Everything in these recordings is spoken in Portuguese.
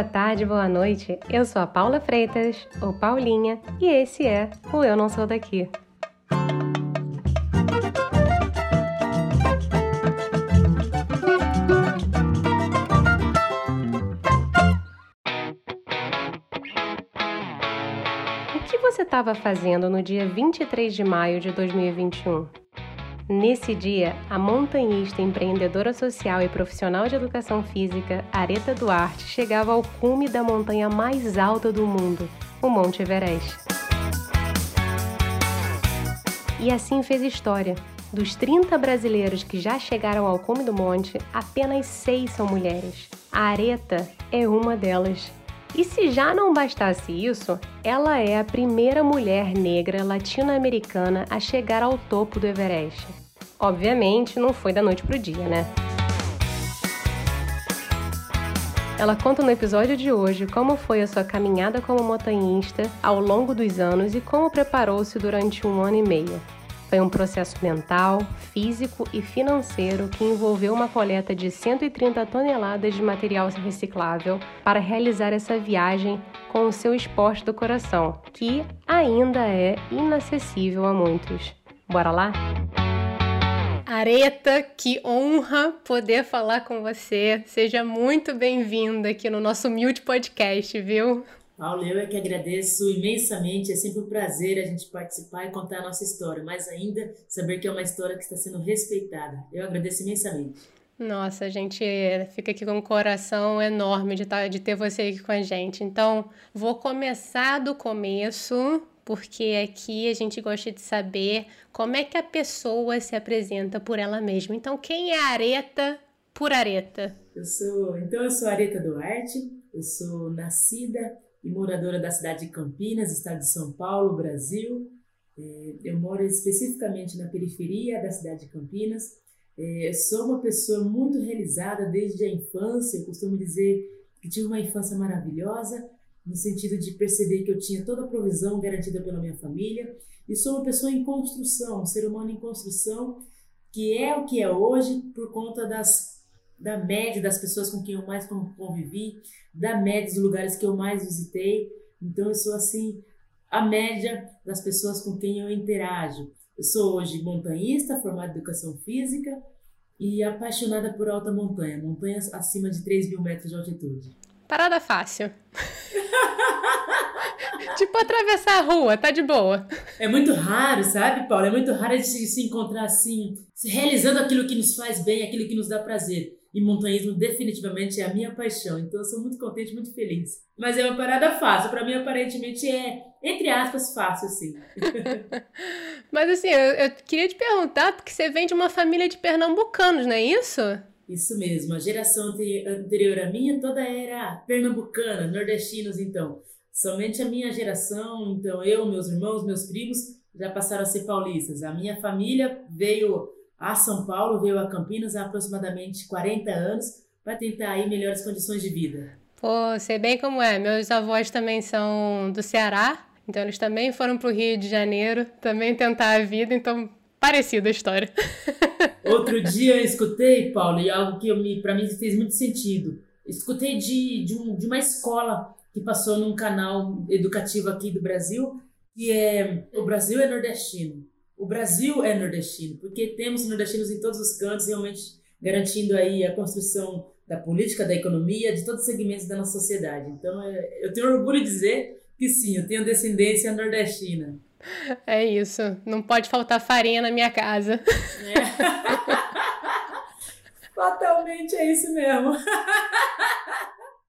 boa tarde, boa noite. Eu sou a Paula Freitas, ou Paulinha, e esse é o Eu Não Sou Daqui. O que você estava fazendo no dia 23 de maio de 2021? Nesse dia, a montanhista, empreendedora social e profissional de educação física, Areta Duarte, chegava ao cume da montanha mais alta do mundo, o Monte Everest. E assim fez história. Dos 30 brasileiros que já chegaram ao cume do monte, apenas seis são mulheres. A Areta é uma delas. E se já não bastasse isso, ela é a primeira mulher negra latino-americana a chegar ao topo do Everest. Obviamente, não foi da noite pro dia, né? Ela conta no episódio de hoje como foi a sua caminhada como montanhista ao longo dos anos e como preparou-se durante um ano e meio. Foi um processo mental, físico e financeiro que envolveu uma coleta de 130 toneladas de material reciclável para realizar essa viagem com o seu esporte do coração, que ainda é inacessível a muitos. Bora lá? Areta, que honra poder falar com você. Seja muito bem-vinda aqui no nosso humilde podcast, viu? Paulo, eu é que agradeço imensamente. É sempre um prazer a gente participar e contar a nossa história, mas ainda saber que é uma história que está sendo respeitada. Eu agradeço imensamente. Nossa, a gente fica aqui com um coração enorme de, tá, de ter você aqui com a gente. Então, vou começar do começo, porque aqui a gente gosta de saber como é que a pessoa se apresenta por ela mesma. Então, quem é Areta por Areta? Eu sou, então eu sou Areta Duarte, eu sou nascida e moradora da cidade de Campinas, estado de São Paulo, Brasil. É, eu moro especificamente na periferia da cidade de Campinas. É, sou uma pessoa muito realizada desde a infância. Eu costumo dizer que tive uma infância maravilhosa, no sentido de perceber que eu tinha toda a provisão garantida pela minha família. E sou uma pessoa em construção, um ser humano em construção, que é o que é hoje por conta das da média das pessoas com quem eu mais convivi, da média dos lugares que eu mais visitei. Então eu sou assim a média das pessoas com quem eu interajo. Eu sou hoje montanhista, formada em educação física e apaixonada por alta montanha, montanhas acima de 3 mil metros de altitude. Parada fácil. tipo atravessar a rua, tá de boa. É muito raro, sabe, Paulo? É muito raro a gente se encontrar assim, realizando aquilo que nos faz bem, aquilo que nos dá prazer. E montanhismo definitivamente é a minha paixão, então eu sou muito contente, muito feliz. Mas é uma parada fácil, para mim aparentemente é, entre aspas, fácil, assim. Mas assim, eu, eu, queria te perguntar, porque você vem de uma família de pernambucanos, não é isso? Isso mesmo, a geração anterior à minha toda era pernambucana, nordestinos então. Somente a minha geração, então eu, meus irmãos, meus primos, já passaram a ser paulistas. A minha família veio a São Paulo, veio a Campinas há aproximadamente 40 anos para tentar aí melhores condições de vida. Pô, sei bem como é. Meus avós também são do Ceará, então eles também foram para o Rio de Janeiro, também tentar a vida, então parecida a história. Outro dia eu escutei, Paulo, e algo que para mim fez muito sentido. Escutei de, de, um, de uma escola que passou num canal educativo aqui do Brasil, que é o Brasil é nordestino. O Brasil é nordestino, porque temos nordestinos em todos os cantos, realmente garantindo aí a construção da política, da economia, de todos os segmentos da nossa sociedade. Então, é, eu tenho orgulho de dizer que sim, eu tenho descendência nordestina. É isso. Não pode faltar farinha na minha casa. É. Fatalmente é isso mesmo.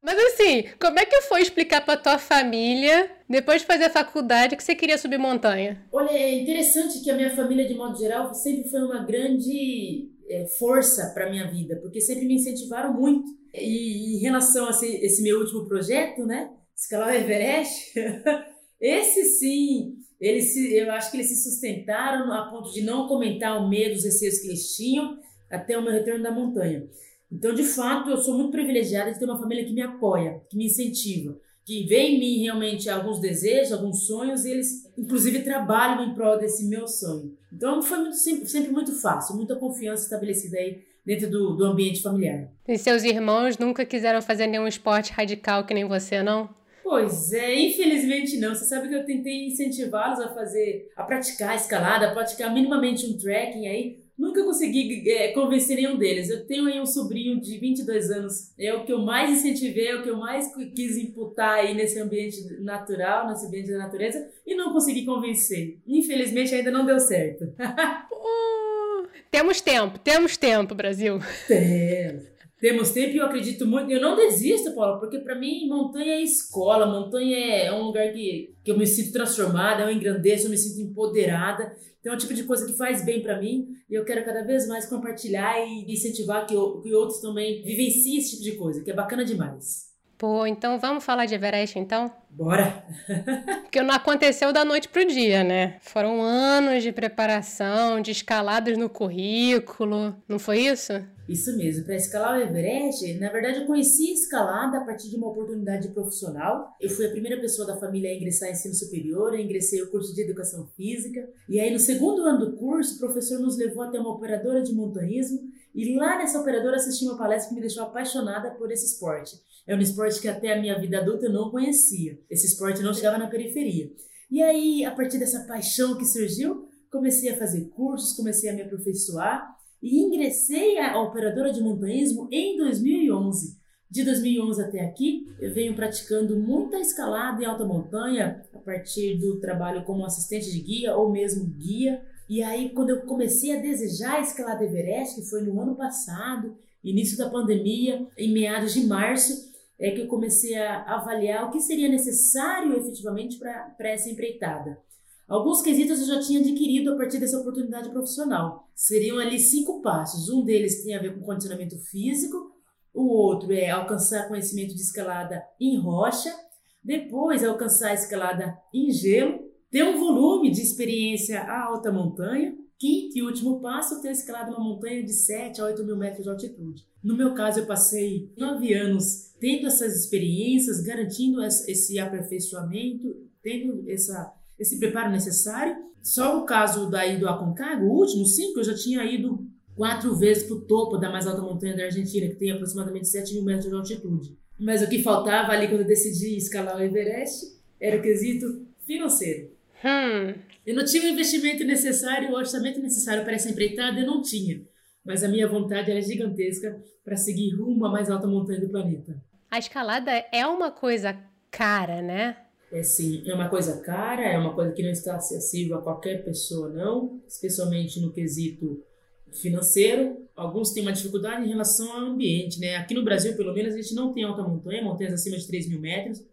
Mas assim, como é que foi explicar para tua família, depois de fazer a faculdade, que você queria subir montanha? Olha, é interessante que a minha família, de modo geral, sempre foi uma grande é, força para minha vida, porque sempre me incentivaram muito. E em relação a esse, esse meu último projeto, né, escalar o Everest, esse sim, eles se, eu acho que eles se sustentaram a ponto de não comentar o medo, os receios que eles tinham até o meu retorno da montanha. Então, de fato, eu sou muito privilegiada de ter uma família que me apoia, que me incentiva. que veem em mim realmente alguns desejos, alguns sonhos, e eles, inclusive, trabalham em prol desse meu sonho. Então, foi muito, sempre, sempre muito fácil, muita confiança estabelecida aí dentro do, do ambiente familiar. E seus irmãos nunca quiseram fazer nenhum esporte radical que nem você, não? Pois é, infelizmente não. Você sabe que eu tentei incentivá-los a fazer, a praticar escalada, a praticar minimamente um trekking aí. Nunca consegui é, convencer nenhum deles. Eu tenho aí um sobrinho de 22 anos, é o que eu mais incentivei, é o que eu mais quis imputar aí nesse ambiente natural, nesse ambiente da natureza, e não consegui convencer. Infelizmente ainda não deu certo. temos tempo, temos tempo, Brasil. Temos temos tempo e eu acredito muito. Eu não desisto, Paulo, porque para mim montanha é escola, montanha é um lugar que, que eu me sinto transformada, eu engrandeço, eu me sinto empoderada. Então é um tipo de coisa que faz bem para mim e eu quero cada vez mais compartilhar e incentivar que, que outros também vivenciem esse tipo de coisa, que é bacana demais. Pô, então vamos falar de Everest então? Bora! Porque não aconteceu da noite pro dia, né? Foram anos de preparação, de escaladas no currículo, não foi isso? Isso mesmo, para escalar o Everest, na verdade eu conheci a escalada a partir de uma oportunidade profissional. Eu fui a primeira pessoa da família a ingressar em ensino superior, eu ingressei o curso de educação física. E aí no segundo ano do curso, o professor nos levou até uma operadora de montanhismo e lá nessa operadora assisti uma palestra que me deixou apaixonada por esse esporte. É um esporte que até a minha vida adulta eu não conhecia. Esse esporte não chegava na periferia. E aí, a partir dessa paixão que surgiu, comecei a fazer cursos, comecei a me aperfeiçoar e ingressei à operadora de montanhismo em 2011. De 2011 até aqui, eu venho praticando muita escalada em alta montanha a partir do trabalho como assistente de guia ou mesmo guia. E aí, quando eu comecei a desejar a escalada Everest, que foi no ano passado, início da pandemia, em meados de março, é que eu comecei a avaliar o que seria necessário efetivamente para essa empreitada. Alguns quesitos eu já tinha adquirido a partir dessa oportunidade profissional. Seriam ali cinco passos. Um deles tem a ver com condicionamento físico, o outro é alcançar conhecimento de escalada em rocha, depois alcançar a escalada em gelo, ter um volume de experiência a alta montanha, quinto e último passo, ter escalado uma montanha de 7 a 8 mil metros de altitude. No meu caso, eu passei nove anos tendo essas experiências, garantindo esse aperfeiçoamento, tendo essa esse preparo necessário. Só o caso daí do Aconcagua, o último cinco, eu já tinha ido quatro vezes para o topo da mais alta montanha da Argentina, que tem aproximadamente 7 mil metros de altitude. Mas o que faltava ali quando eu decidi escalar o Everest era o quesito financeiro. Hum. Eu não tinha o investimento necessário, o orçamento necessário para essa empreitada, eu não tinha. Mas a minha vontade era gigantesca para seguir rumo à mais alta montanha do planeta. A escalada é uma coisa cara, né? é sim, é uma coisa cara, é uma coisa que não está acessível a qualquer pessoa, não, especialmente no quesito financeiro. Alguns têm uma dificuldade em relação ao ambiente, né? Aqui no Brasil, pelo menos, a gente não tem alta montanha, montanhas acima de 3 mil metros.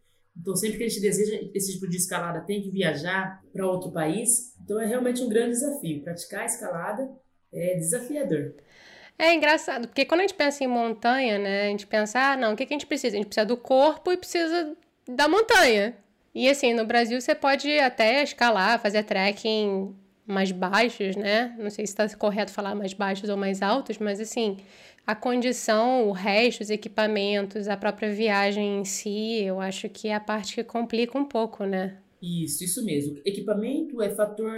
Então, sempre que a gente deseja esse tipo de escalada, tem que viajar para outro país. Então, é realmente um grande desafio. Praticar a escalada é desafiador. É engraçado, porque quando a gente pensa em montanha, né, a gente pensa, ah, não, o que, que a gente precisa? A gente precisa do corpo e precisa da montanha. E assim, no Brasil você pode até escalar, fazer trekking mais baixos, né? Não sei se está correto falar mais baixos ou mais altos, mas assim, a condição, o resto, os equipamentos, a própria viagem em si, eu acho que é a parte que complica um pouco, né? Isso, isso mesmo. Equipamento é fator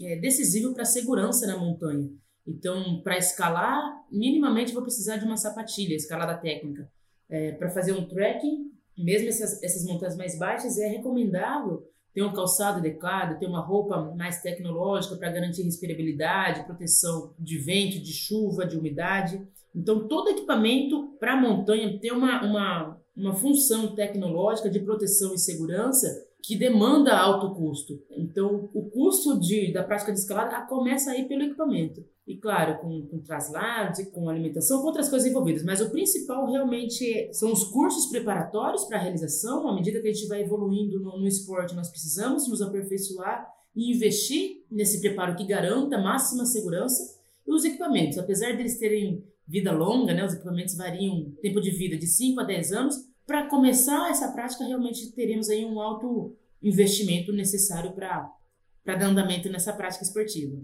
é, decisivo para a segurança na montanha. Então, para escalar, minimamente vou precisar de uma sapatilha, escalada técnica. É, para fazer um trekking, mesmo essas, essas montanhas mais baixas, é recomendável ter um calçado adequado, ter uma roupa mais tecnológica para garantir respirabilidade, proteção de vento, de chuva, de umidade. Então, todo equipamento para montanha tem uma, uma, uma função tecnológica de proteção e segurança que demanda alto custo. Então, o custo de, da prática de escalada começa aí pelo equipamento. E claro, com, com traslados e com alimentação, com outras coisas envolvidas. Mas o principal realmente são os cursos preparatórios para a realização. À medida que a gente vai evoluindo no, no esporte, nós precisamos nos aperfeiçoar e investir nesse preparo que garanta máxima segurança. E os equipamentos, apesar deles terem vida longa, né, os equipamentos variam tempo de vida de 5 a 10 anos, para começar essa prática realmente teremos aí um alto investimento necessário para dar andamento nessa prática esportiva.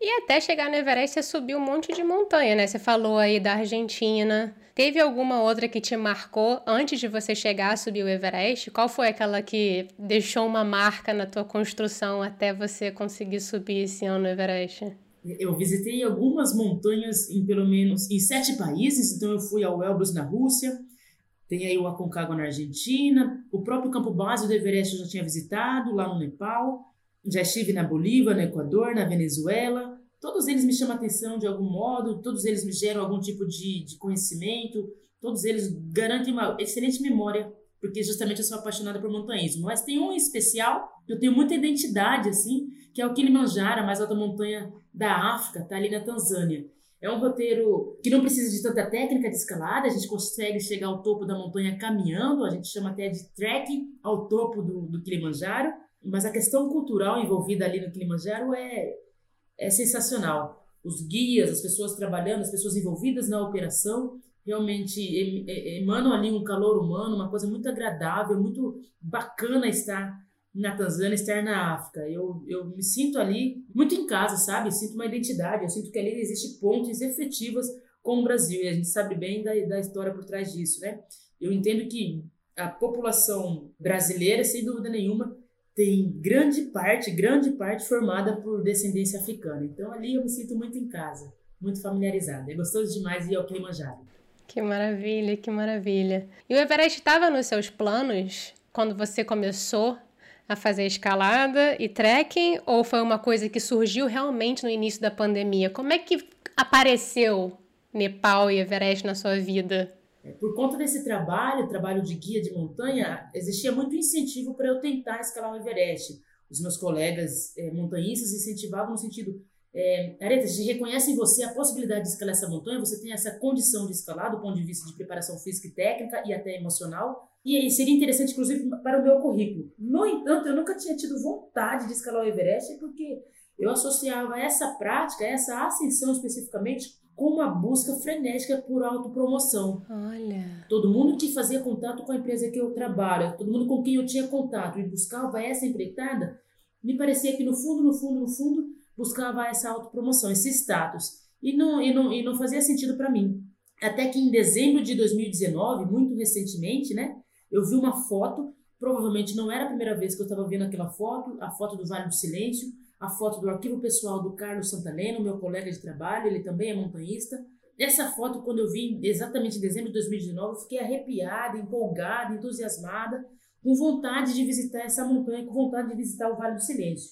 E até chegar no Everest, você subiu um monte de montanha, né? Você falou aí da Argentina. Teve alguma outra que te marcou antes de você chegar a subir o Everest? Qual foi aquela que deixou uma marca na tua construção até você conseguir subir esse ano no Everest? Eu visitei algumas montanhas em pelo menos em sete países, então eu fui ao Elbrus na Rússia, tem aí o Aconcagua na Argentina, o próprio campo base do Everest eu já tinha visitado, lá no Nepal, já estive na Bolívia, no Equador, na Venezuela. Todos eles me chamam atenção de algum modo, todos eles me geram algum tipo de, de conhecimento, todos eles garantem uma excelente memória, porque justamente eu sou apaixonada por montanhismo. Mas tem um especial, eu tenho muita identidade, assim, que é o Kilimanjaro, a mais alta montanha da África, tá ali na Tanzânia. É um roteiro que não precisa de tanta técnica de escalada, a gente consegue chegar ao topo da montanha caminhando, a gente chama até de trekking ao topo do, do Kilimanjaro. Mas a questão cultural envolvida ali no Kilimanjaro é, é sensacional. Os guias, as pessoas trabalhando, as pessoas envolvidas na operação, realmente emanam ali um calor humano, uma coisa muito agradável, muito bacana estar na Tanzânia, estar na África. Eu, eu me sinto ali muito em casa, sabe? Sinto uma identidade, eu sinto que ali existe pontes efetivas com o Brasil, e a gente sabe bem da, da história por trás disso, né? Eu entendo que a população brasileira, sem dúvida nenhuma, tem grande parte, grande parte formada por descendência africana. Então ali eu me sinto muito em casa, muito familiarizada. É gostoso demais ir ao Kilimanjaro. Que maravilha, que maravilha. E o Everest estava nos seus planos quando você começou a fazer escalada e trekking ou foi uma coisa que surgiu realmente no início da pandemia? Como é que apareceu Nepal e Everest na sua vida? É, por conta desse trabalho, trabalho de guia de montanha, existia muito incentivo para eu tentar escalar o Everest. Os meus colegas é, montanhistas incentivavam no sentido, é, Areta, a gente reconhece em você a possibilidade de escalar essa montanha, você tem essa condição de escalar do ponto de vista de preparação física e técnica e até emocional, e aí seria interessante, inclusive, para o meu currículo. No entanto, eu nunca tinha tido vontade de escalar o Everest, porque eu associava essa prática, essa ascensão especificamente, com uma busca frenética por autopromoção. Olha. Todo mundo que fazia contato com a empresa que eu trabalho, todo mundo com quem eu tinha contato e buscava essa empreitada, me parecia que no fundo, no fundo, no fundo, buscava essa autopromoção, esse status. E não, e não, e não fazia sentido para mim. Até que em dezembro de 2019, muito recentemente, né, eu vi uma foto, provavelmente não era a primeira vez que eu estava vendo aquela foto, a foto do Vale do Silêncio, a foto do arquivo pessoal do Carlos Santaleno, meu colega de trabalho, ele também é montanhista. Essa foto, quando eu vi exatamente em dezembro de 2019, eu fiquei arrepiada, empolgada, entusiasmada, com vontade de visitar essa montanha, com vontade de visitar o Vale do Silêncio.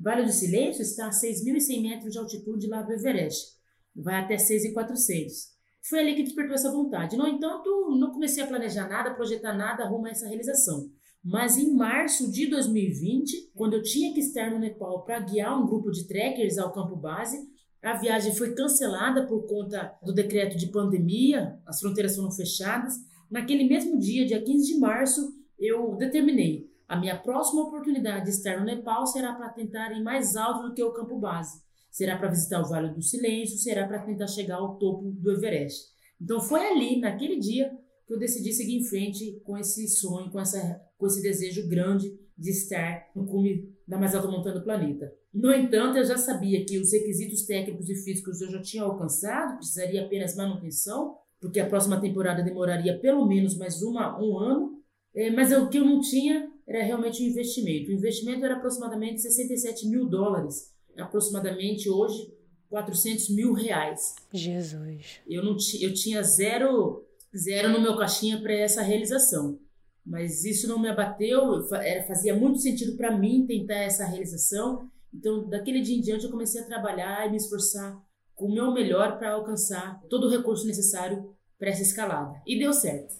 Vale do Silêncio está a 6.100 metros de altitude lá do Everest. Vai até 6.400. Foi ali que despertou essa vontade. No entanto, não comecei a planejar nada, projetar nada rumo a essa realização. Mas em março de 2020, quando eu tinha que estar no Nepal para guiar um grupo de trekkers ao campo base, a viagem foi cancelada por conta do decreto de pandemia, as fronteiras foram fechadas. Naquele mesmo dia, dia 15 de março, eu determinei a minha próxima oportunidade de estar no Nepal será para tentar ir mais alto do que o campo base. Será para visitar o Vale do Silêncio, será para tentar chegar ao topo do Everest. Então foi ali, naquele dia, que eu decidi seguir em frente com esse sonho, com, essa, com esse desejo grande de estar no cume da mais alta montanha do planeta. No entanto, eu já sabia que os requisitos técnicos e físicos eu já tinha alcançado, precisaria apenas manutenção, porque a próxima temporada demoraria pelo menos mais uma, um ano, é, mas o que eu não tinha era realmente um investimento. O investimento era aproximadamente 67 mil dólares, aproximadamente hoje 400 mil reais. Jesus. Eu, não eu tinha zero zero no meu caixinha para essa realização. Mas isso não me abateu, fazia muito sentido para mim tentar essa realização. Então, daquele dia em diante, eu comecei a trabalhar e me esforçar com o meu melhor para alcançar todo o recurso necessário para essa escalada. E deu certo.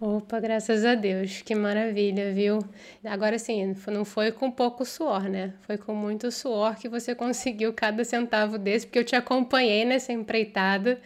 Opa, graças a Deus, que maravilha, viu? Agora sim, não foi com pouco suor, né? Foi com muito suor que você conseguiu cada centavo desse, porque eu te acompanhei nessa empreitada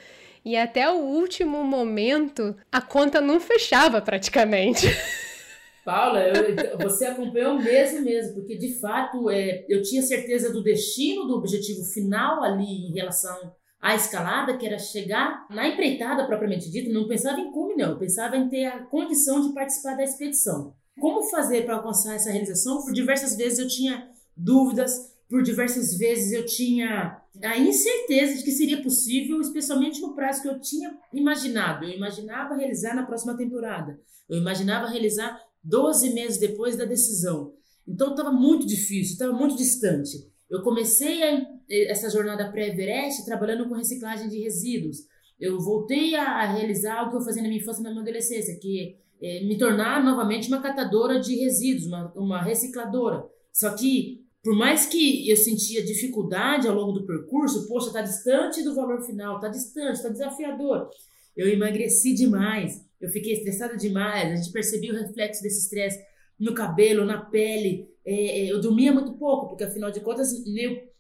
e até o último momento, a conta não fechava praticamente. Paula, eu, você acompanhou mesmo mesmo, porque de fato é, eu tinha certeza do destino, do objetivo final ali em relação à escalada, que era chegar na empreitada propriamente dita, não pensava em cume não, eu pensava em ter a condição de participar da expedição. Como fazer para alcançar essa realização? Por diversas vezes eu tinha dúvidas, por diversas vezes eu tinha a incerteza de que seria possível, especialmente no prazo que eu tinha imaginado. Eu imaginava realizar na próxima temporada. Eu imaginava realizar 12 meses depois da decisão. Então estava muito difícil, estava muito distante. Eu comecei a, essa jornada pré-Everest trabalhando com reciclagem de resíduos. Eu voltei a realizar o que eu fazia na minha infância e na minha adolescência, que é me tornar novamente uma catadora de resíduos, uma, uma recicladora. Só que por mais que eu sentia dificuldade ao longo do percurso, poxa, está distante do valor final, está distante, está desafiador. Eu emagreci demais, eu fiquei estressada demais, a gente percebia o reflexo desse estresse no cabelo, na pele. É, é, eu dormia muito pouco, porque afinal de contas,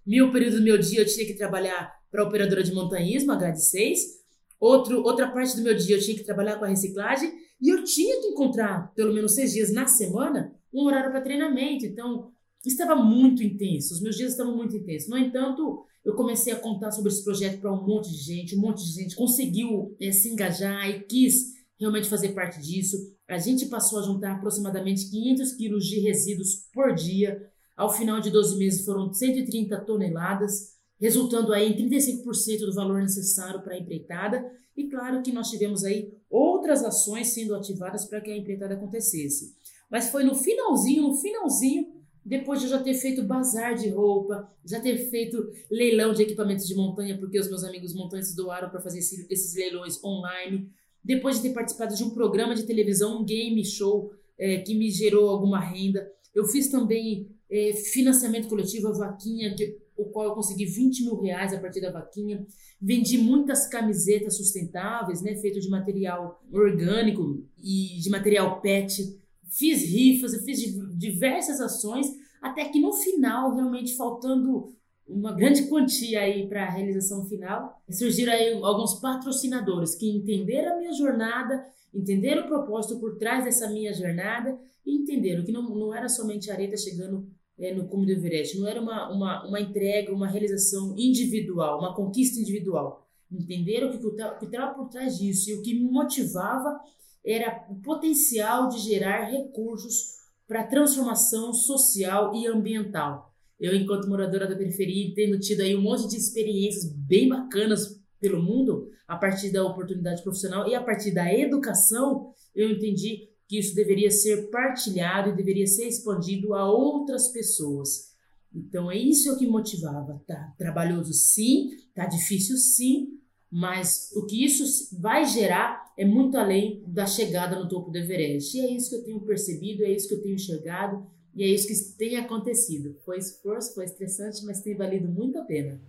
meu período do meu dia eu tinha que trabalhar para a operadora de montanhismo, a grade 6. Outro, outra parte do meu dia eu tinha que trabalhar com a reciclagem e eu tinha que encontrar, pelo menos seis dias na semana, um horário para treinamento. Então, estava muito intenso, os meus dias estavam muito intensos. No entanto, eu comecei a contar sobre esse projeto para um monte de gente, um monte de gente conseguiu é, se engajar e quis realmente fazer parte disso. A gente passou a juntar aproximadamente 500 quilos de resíduos por dia. Ao final de 12 meses foram 130 toneladas, resultando aí em 35% do valor necessário para a empreitada. E claro que nós tivemos aí outras ações sendo ativadas para que a empreitada acontecesse. Mas foi no finalzinho, no finalzinho, depois de eu já ter feito bazar de roupa, já ter feito leilão de equipamentos de montanha, porque os meus amigos montanhas doaram para fazer esse, esses leilões online, depois de ter participado de um programa de televisão, um game show é, que me gerou alguma renda. Eu fiz também é, financiamento coletivo, a vaquinha, que, o qual eu consegui 20 mil reais a partir da vaquinha. Vendi muitas camisetas sustentáveis, né, feito de material orgânico e de material PET fiz rifas, fiz diversas ações, até que no final, realmente faltando uma grande quantia aí para a realização final, surgiram aí alguns patrocinadores que entenderam a minha jornada, entenderam o propósito por trás dessa minha jornada e entenderam que não, não era somente a areta chegando é, no cume do Everest, não era uma, uma, uma entrega, uma realização individual, uma conquista individual. Entenderam o que estava por trás disso e o que me motivava era o potencial de gerar recursos para transformação social e ambiental. Eu, enquanto moradora da periferia, tendo tido aí um monte de experiências bem bacanas pelo mundo, a partir da oportunidade profissional e a partir da educação, eu entendi que isso deveria ser partilhado e deveria ser expandido a outras pessoas. Então é isso que motivava. Tá trabalhoso sim, tá difícil sim, mas o que isso vai gerar é muito além da chegada no topo do Everest. E é isso que eu tenho percebido, é isso que eu tenho enxergado e é isso que tem acontecido. Foi esforço, foi estressante, mas tem valido muito a pena.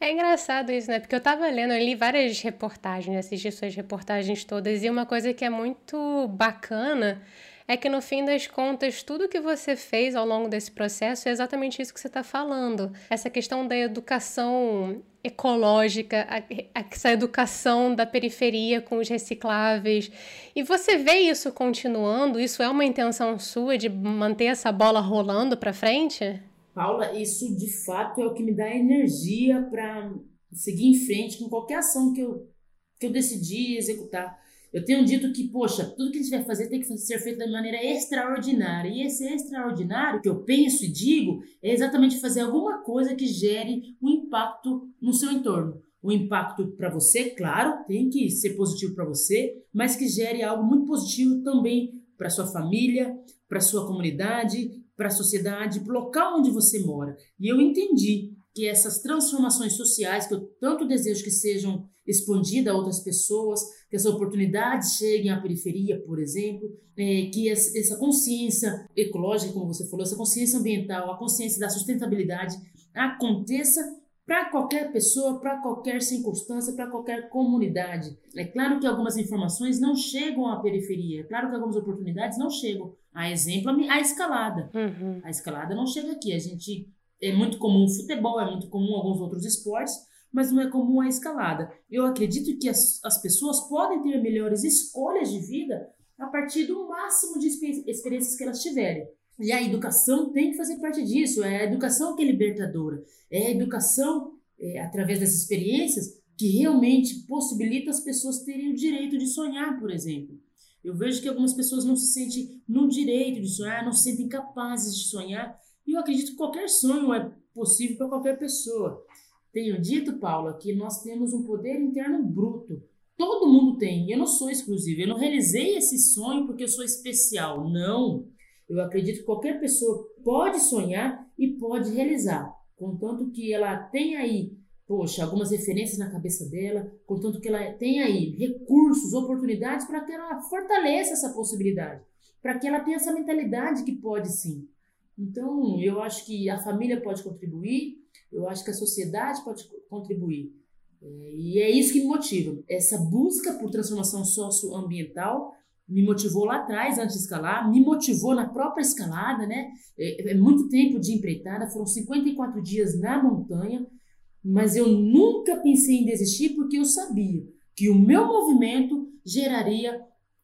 É engraçado isso, né? Porque eu tava lendo, eu li várias reportagens, assisti suas reportagens todas, e uma coisa que é muito bacana é que no fim das contas, tudo que você fez ao longo desse processo é exatamente isso que você está falando. Essa questão da educação ecológica, essa educação da periferia com os recicláveis. E você vê isso continuando? Isso é uma intenção sua de manter essa bola rolando para frente? Paula, isso de fato é o que me dá energia para seguir em frente com qualquer ação que eu, que eu decidi executar. Eu tenho dito que, poxa, tudo que a gente vai fazer tem que ser feito de maneira extraordinária. E esse extraordinário que eu penso e digo é exatamente fazer alguma coisa que gere um impacto no seu entorno. O um impacto para você, claro, tem que ser positivo para você, mas que gere algo muito positivo também para sua família, para sua comunidade, para a sociedade, para o local onde você mora. E eu entendi que essas transformações sociais que eu tanto desejo que sejam expandidas a outras pessoas, que essa oportunidade cheguem à periferia, por exemplo, é, que essa consciência ecológica, como você falou, essa consciência ambiental, a consciência da sustentabilidade aconteça para qualquer pessoa, para qualquer circunstância, para qualquer comunidade. É claro que algumas informações não chegam à periferia, é claro que algumas oportunidades não chegam. A exemplo, a escalada. Uhum. A escalada não chega aqui. A gente é muito comum o futebol, é muito comum alguns outros esportes, mas não é comum a escalada. Eu acredito que as, as pessoas podem ter melhores escolhas de vida a partir do máximo de experiências que elas tiverem. E a educação tem que fazer parte disso. É a educação que é libertadora. É a educação, é, através dessas experiências, que realmente possibilita as pessoas terem o direito de sonhar, por exemplo. Eu vejo que algumas pessoas não se sentem no direito de sonhar, não se sentem capazes de sonhar, e eu acredito que qualquer sonho é, possível para qualquer pessoa. Tenho dito, Paula, que nós temos um poder interno bruto. Todo mundo tem. Eu não sou exclusivo. Eu não realizei esse sonho porque eu sou especial. Não. Eu acredito que qualquer pessoa pode sonhar e pode realizar, contanto que ela tenha aí, poxa, algumas referências na cabeça dela, contanto que ela tenha aí recursos, oportunidades para que ela fortaleça essa possibilidade, para que ela tenha essa mentalidade que pode sim. Então, eu acho que a família pode contribuir, eu acho que a sociedade pode contribuir. É, e é isso que me motiva, essa busca por transformação socioambiental me motivou lá atrás, antes de escalar, me motivou na própria escalada, né? É, é muito tempo de empreitada, foram 54 dias na montanha, mas eu nunca pensei em desistir porque eu sabia que o meu movimento geraria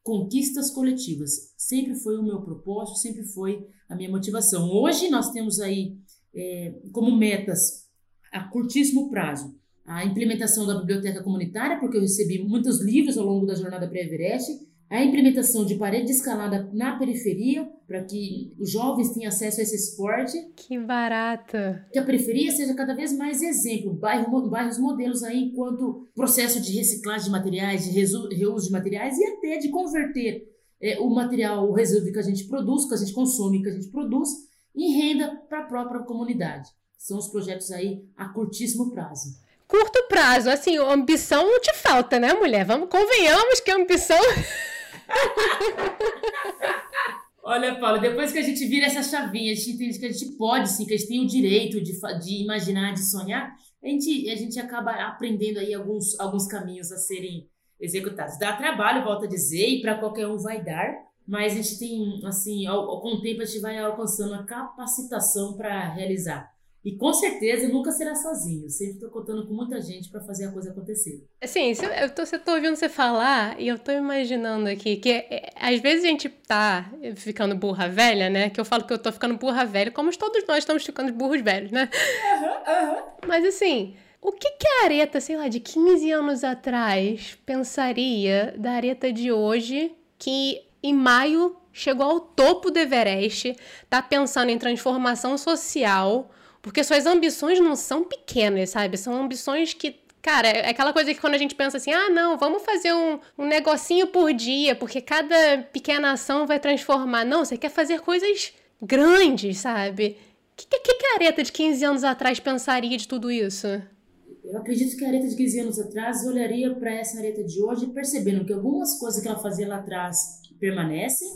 conquistas coletivas. Sempre foi o meu propósito, sempre foi a minha motivação. Hoje nós temos aí é, como metas a curtíssimo prazo a implementação da biblioteca comunitária, porque eu recebi muitos livros ao longo da jornada pré-Everest, a implementação de parede de escalada na periferia, para que os jovens tenham acesso a esse esporte. Que barata! Que a periferia seja cada vez mais exemplo, bairro, bairros modelos aí enquanto processo de reciclagem de materiais, de reuso de materiais e até de converter é, o material, o resíduo que a gente produz, que a gente consome, que a gente produz, em renda para a própria comunidade. São os projetos aí a curtíssimo prazo curto prazo, assim, ambição não te falta, né, mulher? Vamos, convenhamos que a ambição Olha, Paulo, depois que a gente vira essa chavinha, a gente entende que a gente pode sim, que a gente tem o direito de, de imaginar, de sonhar, a gente, a gente acaba aprendendo aí alguns, alguns caminhos a serem executados. Dá trabalho, volto a dizer, e para qualquer um vai dar, mas a gente tem, assim, ao, com o tempo a gente vai alcançando a capacitação para realizar. E com certeza nunca será sozinho. Sempre estou contando com muita gente para fazer a coisa acontecer. Assim, eu tô, eu tô ouvindo você falar e eu tô imaginando aqui que é, às vezes a gente tá ficando burra velha, né? Que eu falo que eu tô ficando burra velha, como todos nós estamos ficando burros velhos, né? Uhum, uhum. Mas assim, o que, que a areta, sei lá, de 15 anos atrás pensaria da areta de hoje que em maio chegou ao topo do Everest, tá pensando em transformação social porque suas ambições não são pequenas, sabe? São ambições que Cara, é aquela coisa que quando a gente pensa assim, ah, não, vamos fazer um, um negocinho por dia, porque cada pequena ação vai transformar. Não, você quer fazer coisas grandes, sabe? Que, que, que Areta de 15 anos atrás pensaria de tudo isso? Eu acredito que a Areta de 15 anos atrás olharia para essa Areta de hoje percebendo que algumas coisas que ela fazia lá atrás permanecem,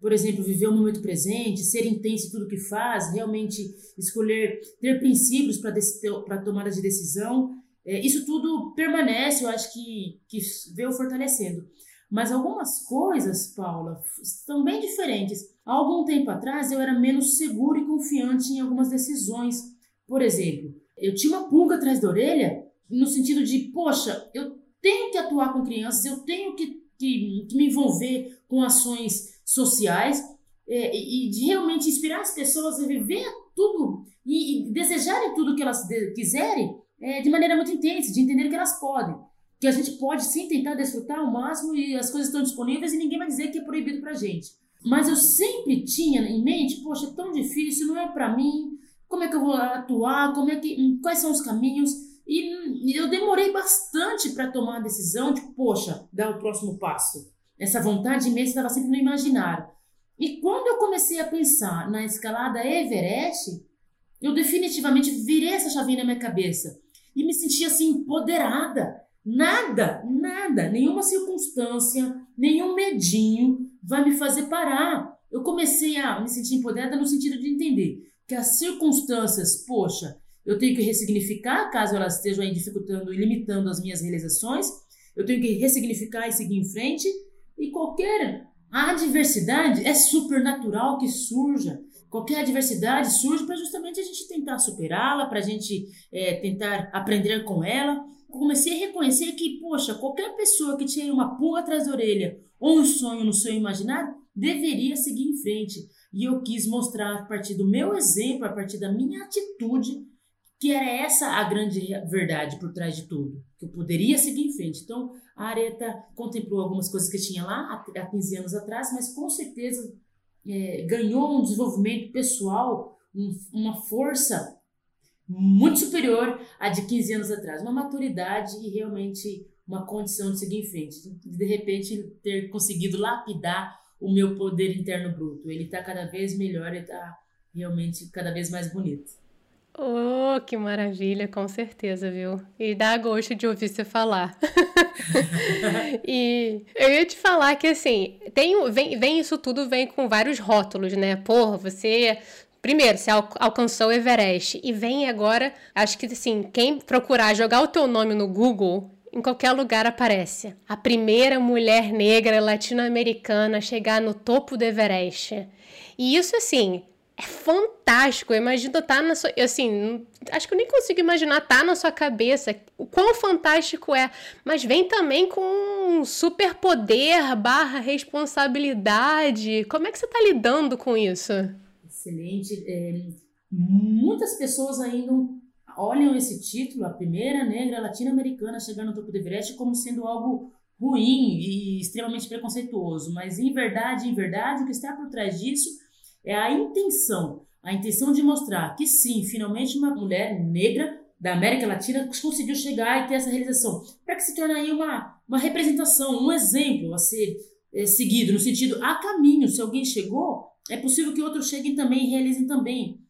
por exemplo, viver o momento presente, ser intenso em tudo que faz, realmente escolher, ter princípios para tomada de decisão, é, isso tudo permanece, eu acho que, que veio fortalecendo. Mas algumas coisas, Paula, estão bem diferentes. Há algum tempo atrás eu era menos seguro e confiante em algumas decisões. Por exemplo, eu tinha uma pulga atrás da orelha no sentido de, poxa, eu tenho que atuar com crianças, eu tenho que, que, que me envolver com ações sociais é, e de realmente inspirar as pessoas a viver tudo e, e desejarem tudo que elas de, quiserem é, de maneira muito intensa, de entender que elas podem. Que a gente pode sim tentar desfrutar ao máximo e as coisas estão disponíveis e ninguém vai dizer que é proibido pra gente. Mas eu sempre tinha em mente, poxa, é tão difícil, não é para mim. Como é que eu vou atuar? Como é que, quais são os caminhos? E eu demorei bastante para tomar a decisão de, poxa, dar o próximo passo. Essa vontade imensa estava sempre no imaginário. E quando eu comecei a pensar na escalada Everest, eu definitivamente virei essa chavinha na minha cabeça e me senti assim empoderada. Nada, nada, nenhuma circunstância, nenhum medinho vai me fazer parar. Eu comecei a me sentir empoderada no sentido de entender que as circunstâncias, poxa, eu tenho que ressignificar caso elas estejam aí dificultando e limitando as minhas realizações. Eu tenho que ressignificar e seguir em frente e qualquer adversidade é super natural que surja. Qualquer adversidade surge para justamente a gente tentar superá-la, para a gente é, tentar aprender com ela. Comecei a reconhecer que, poxa, qualquer pessoa que tinha uma pulga atrás da orelha ou um sonho no seu imaginário deveria seguir em frente. E eu quis mostrar a partir do meu exemplo, a partir da minha atitude, que era essa a grande verdade por trás de tudo, que eu poderia seguir em frente. Então, a Areta contemplou algumas coisas que tinha lá há 15 anos atrás, mas com certeza é, ganhou um desenvolvimento pessoal, um, uma força muito superior à de 15 anos atrás. Uma maturidade e realmente uma condição de seguir em frente. De repente, ter conseguido lapidar o meu poder interno bruto. Ele está cada vez melhor, ele está realmente cada vez mais bonito. Oh, que maravilha, com certeza, viu? E dá gosto de ouvir você falar. e eu ia te falar que assim, tem, vem, vem isso tudo vem com vários rótulos, né? Porra, você Primeiro, você alcançou o Everest e vem agora, acho que assim, quem procurar jogar o teu nome no Google, em qualquer lugar aparece. A primeira mulher negra latino-americana a chegar no topo do Everest. E isso assim, é fantástico. Imagina tá na sua. Assim, acho que eu nem consigo imaginar tá na sua cabeça o quão fantástico é. Mas vem também com um superpoder barra responsabilidade. Como é que você tá lidando com isso? Excelente. É, muitas pessoas ainda olham esse título, a primeira negra latino-americana a chegar no topo do Everest, como sendo algo ruim e extremamente preconceituoso. Mas em verdade, em verdade, o que está por trás disso é a intenção, a intenção de mostrar que sim, finalmente uma mulher negra da América Latina conseguiu chegar e ter essa realização, para que se torne aí uma, uma representação, um exemplo a ser é, seguido, no sentido, há caminho, se alguém chegou, é possível que outros cheguem também e realizem também.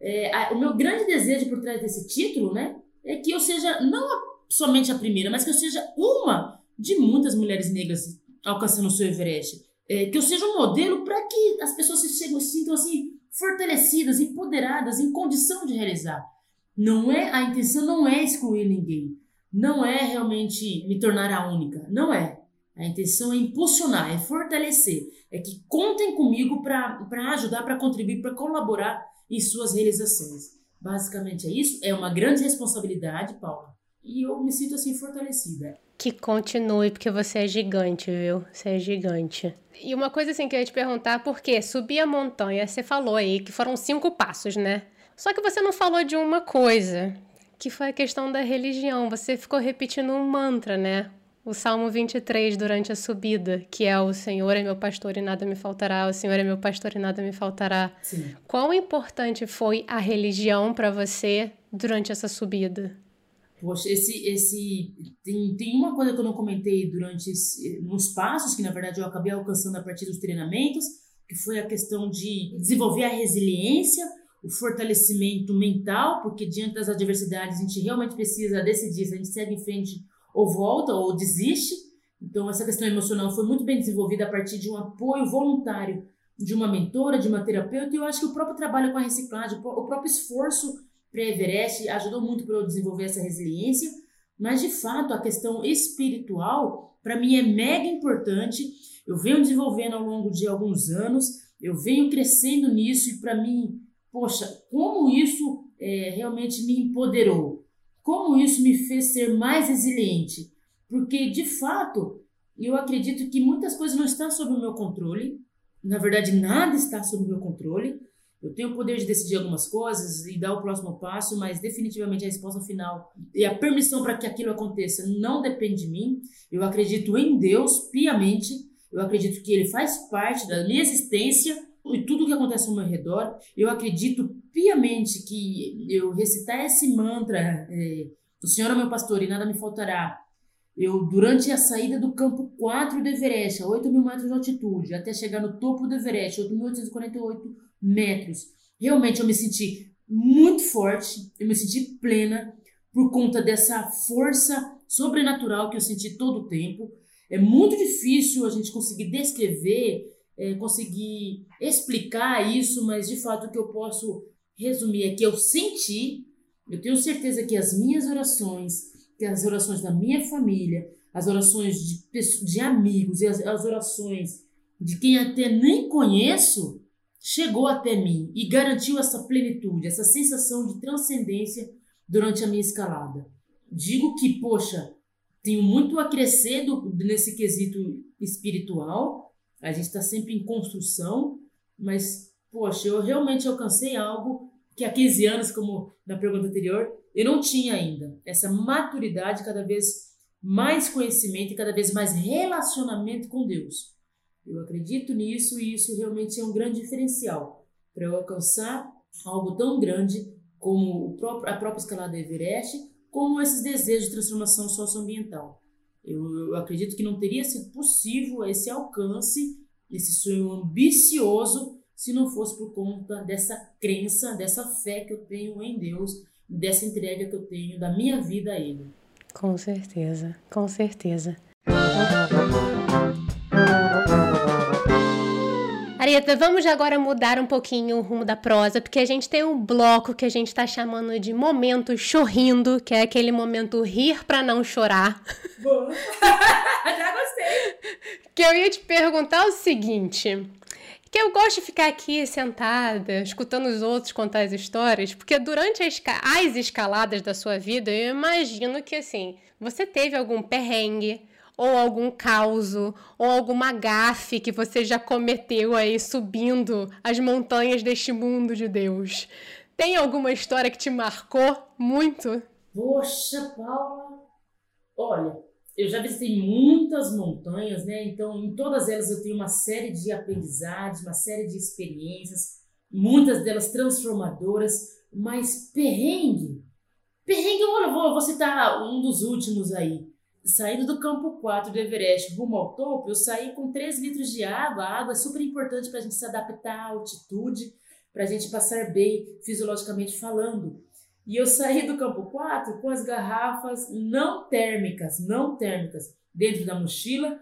É, a, o meu grande desejo por trás desse título, né, é que eu seja não a, somente a primeira, mas que eu seja uma de muitas mulheres negras alcançando o seu Everest é, que eu seja um modelo para que as pessoas se, chegam, sintam assim fortalecidas, empoderadas, em condição de realizar. Não é a intenção não é excluir ninguém, não é realmente me tornar a única, não é. A intenção é impulsionar, é fortalecer, é que contem comigo para ajudar, para contribuir, para colaborar em suas realizações. Basicamente é isso. É uma grande responsabilidade, Paula, e eu me sinto assim fortalecida. Que continue, porque você é gigante, viu? Você é gigante. E uma coisa assim que eu ia te perguntar, por quê? Subir a montanha, você falou aí que foram cinco passos, né? Só que você não falou de uma coisa, que foi a questão da religião. Você ficou repetindo um mantra, né? O Salmo 23 durante a subida, que é o Senhor é meu pastor e nada me faltará, o Senhor é meu pastor e nada me faltará. Sim. Quão importante foi a religião para você durante essa subida? Poxa, esse, esse tem, tem uma coisa que eu não comentei durante esse, nos passos que na verdade eu acabei alcançando a partir dos treinamentos, que foi a questão de desenvolver a resiliência, o fortalecimento mental, porque diante das adversidades a gente realmente precisa decidir se a gente segue em frente ou volta ou desiste. Então essa questão emocional foi muito bem desenvolvida a partir de um apoio voluntário de uma mentora, de uma terapeuta, e eu acho que o próprio trabalho com a reciclagem, o próprio esforço pré-Everest ajudou muito para eu desenvolver essa resiliência, mas de fato a questão espiritual para mim é mega importante. Eu venho desenvolvendo ao longo de alguns anos, eu venho crescendo nisso e para mim, poxa, como isso é, realmente me empoderou, como isso me fez ser mais resiliente, porque de fato eu acredito que muitas coisas não estão sob o meu controle. Na verdade, nada está sob o meu controle. Eu tenho o poder de decidir algumas coisas e dar o próximo passo, mas definitivamente a resposta final e a permissão para que aquilo aconteça não depende de mim. Eu acredito em Deus piamente. Eu acredito que Ele faz parte da minha existência e tudo que acontece ao meu redor. Eu acredito piamente que eu recitar esse mantra, é, o Senhor é meu pastor e nada me faltará. Eu, durante a saída do campo 4 do Everest, a 8 mil metros de altitude, até chegar no topo do Everest, 8.848 metros. Realmente eu me senti muito forte, eu me senti plena por conta dessa força sobrenatural que eu senti todo o tempo. É muito difícil a gente conseguir descrever, é, conseguir explicar isso, mas de fato o que eu posso resumir é que eu senti, eu tenho certeza que as minhas orações, que as orações da minha família, as orações de, de amigos e as, as orações de quem até nem conheço, chegou até mim e garantiu essa plenitude, essa sensação de transcendência durante a minha escalada. Digo que, poxa, tenho muito a crescer do, nesse quesito espiritual, a gente está sempre em construção, mas, poxa, eu realmente alcancei algo que há 15 anos, como na pergunta anterior, eu não tinha ainda. Essa maturidade, cada vez mais conhecimento e cada vez mais relacionamento com Deus. Eu acredito nisso e isso realmente é um grande diferencial para eu alcançar algo tão grande como próprio, a própria escalada Everest, como esses desejos de transformação socioambiental. Eu, eu acredito que não teria sido possível esse alcance, esse sonho ambicioso, se não fosse por conta dessa crença, dessa fé que eu tenho em Deus, dessa entrega que eu tenho da minha vida a Ele. Com certeza, com certeza. Arieta, vamos agora mudar um pouquinho o rumo da prosa, porque a gente tem um bloco que a gente está chamando de momento chorrindo, que é aquele momento rir para não chorar. Boa. Já gostei. Que eu ia te perguntar o seguinte: que eu gosto de ficar aqui sentada, escutando os outros contar as histórias, porque durante as, as escaladas da sua vida, eu imagino que assim, você teve algum perrengue, ou algum caos, ou alguma gafe que você já cometeu aí subindo as montanhas deste mundo de Deus. Tem alguma história que te marcou muito? Poxa, Paula! Olha, eu já visitei muitas montanhas, né? Então, em todas elas eu tenho uma série de aprendizados, uma série de experiências, muitas delas transformadoras, mas perrengue. Perrengue, eu vou, vou citar um dos últimos aí. Saindo do campo 4 do Everest rumo ao topo, eu saí com 3 litros de água. A água é super importante para a gente se adaptar à altitude, para a gente passar bem fisiologicamente falando. E eu saí do campo 4 com as garrafas não térmicas, não térmicas, dentro da mochila,